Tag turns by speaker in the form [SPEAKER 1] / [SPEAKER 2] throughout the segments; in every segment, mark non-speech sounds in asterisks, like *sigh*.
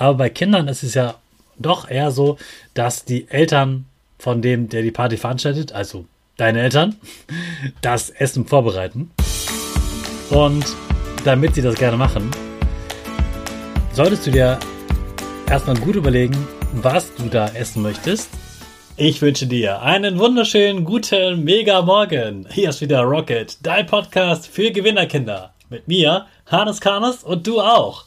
[SPEAKER 1] Aber bei Kindern ist es ja doch eher so, dass die Eltern von dem, der die Party veranstaltet, also deine Eltern, *laughs* das Essen vorbereiten. Und damit sie das gerne machen, solltest du dir erstmal gut überlegen, was du da essen möchtest. Ich wünsche dir einen wunderschönen, guten, mega Morgen. Hier ist wieder Rocket, dein Podcast für Gewinnerkinder. Mit mir, Hannes Karnes und du auch.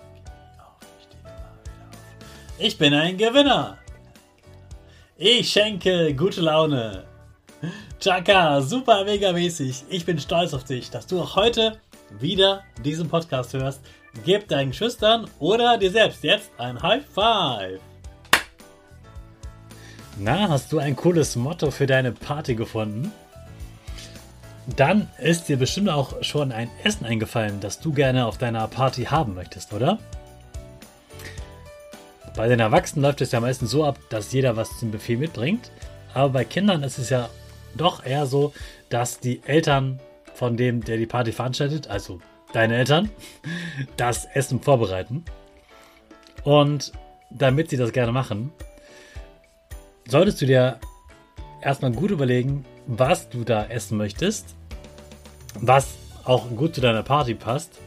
[SPEAKER 1] Ich bin ein Gewinner. Ich schenke gute Laune. Chaka, super mega mäßig. Ich bin stolz auf dich, dass du auch heute wieder diesen Podcast hörst. Gib deinen Schüchtern oder dir selbst jetzt ein High Five. Na, hast du ein cooles Motto für deine Party gefunden? Dann ist dir bestimmt auch schon ein Essen eingefallen, das du gerne auf deiner Party haben möchtest, oder? Bei den Erwachsenen läuft es ja meistens so ab, dass jeder was zum Buffet mitbringt. Aber bei Kindern ist es ja doch eher so, dass die Eltern von dem, der die Party veranstaltet, also deine Eltern, *laughs* das Essen vorbereiten. Und damit sie das gerne machen, solltest du dir erstmal gut überlegen, was du da essen möchtest, was auch gut zu deiner Party passt.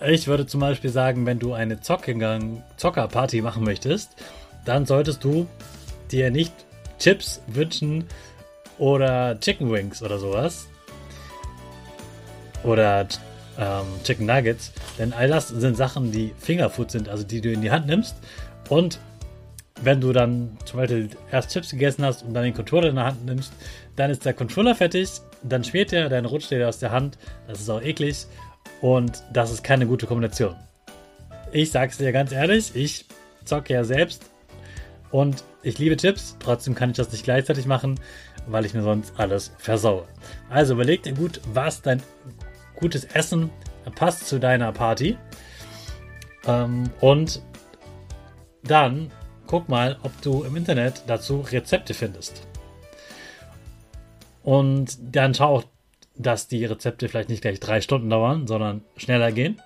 [SPEAKER 1] Ich würde zum Beispiel sagen, wenn du eine Zockerparty machen möchtest, dann solltest du dir nicht Chips wünschen oder Chicken Wings oder sowas. Oder ähm, Chicken Nuggets. Denn all das sind Sachen, die Fingerfood sind, also die du in die Hand nimmst. Und wenn du dann zum Beispiel erst Chips gegessen hast und dann den Controller in der Hand nimmst, dann ist der Controller fertig, dann schmiert er, dann rutscht er aus der Hand. Das ist auch eklig und das ist keine gute Kombination. Ich sag's dir ganz ehrlich, ich zocke ja selbst und ich liebe Chips, trotzdem kann ich das nicht gleichzeitig machen weil ich mir sonst alles versaue. Also überleg dir gut, was dein gutes Essen passt zu deiner Party. Ähm, und dann guck mal, ob du im Internet dazu Rezepte findest. Und dann schau auch, dass die Rezepte vielleicht nicht gleich drei Stunden dauern, sondern schneller gehen.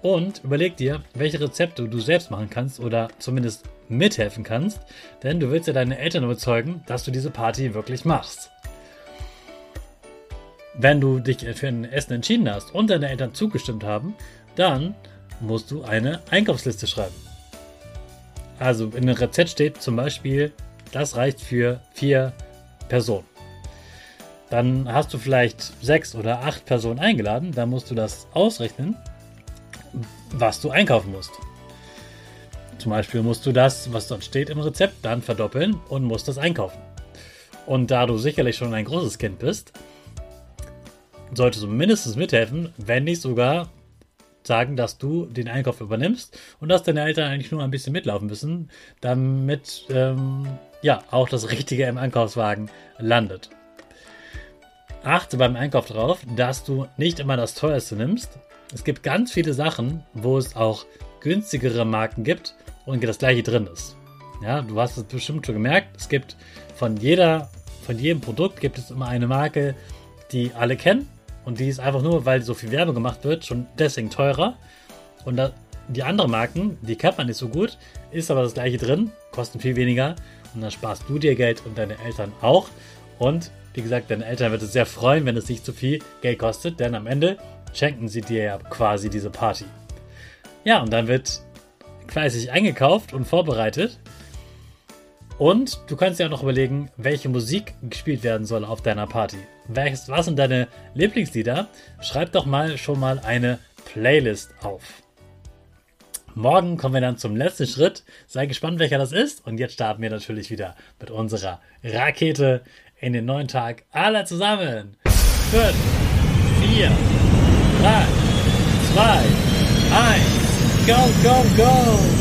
[SPEAKER 1] Und überleg dir, welche Rezepte du selbst machen kannst oder zumindest mithelfen kannst, denn du willst ja deine Eltern überzeugen, dass du diese Party wirklich machst. Wenn du dich für ein Essen entschieden hast und deine Eltern zugestimmt haben, dann musst du eine Einkaufsliste schreiben. Also in dem Rezept steht zum Beispiel, das reicht für vier Personen. Dann hast du vielleicht sechs oder acht Personen eingeladen, dann musst du das ausrechnen was du einkaufen musst. Zum Beispiel musst du das, was dort steht im Rezept, dann verdoppeln und musst das einkaufen. Und da du sicherlich schon ein großes Kind bist, solltest du mindestens mithelfen, wenn nicht sogar sagen, dass du den Einkauf übernimmst und dass deine Eltern eigentlich nur ein bisschen mitlaufen müssen, damit ähm, ja auch das Richtige im Einkaufswagen landet. Achte beim Einkauf darauf, dass du nicht immer das teuerste nimmst. Es gibt ganz viele Sachen, wo es auch günstigere Marken gibt und das gleiche drin ist. Ja, du hast es bestimmt schon gemerkt. Es gibt von jeder, von jedem Produkt gibt es immer eine Marke, die alle kennen. Und die ist einfach nur, weil so viel Werbung gemacht wird, schon deswegen teurer. Und da, die anderen Marken, die kennt man nicht so gut, ist aber das gleiche drin, kosten viel weniger. Und dann sparst du dir Geld und deine Eltern auch. Und wie gesagt, deine Eltern wird es sehr freuen, wenn es nicht zu viel Geld kostet, denn am Ende schenken sie dir ja quasi diese Party. Ja, und dann wird fleißig eingekauft und vorbereitet. Und du kannst dir auch noch überlegen, welche Musik gespielt werden soll auf deiner Party. Was sind deine Lieblingslieder? Schreib doch mal schon mal eine Playlist auf. Morgen kommen wir dann zum letzten Schritt. Sei gespannt, welcher das ist. Und jetzt starten wir natürlich wieder mit unserer Rakete in den neuen Tag. Alle zusammen. 5, 4, 3, 2, 1. Go, go, go!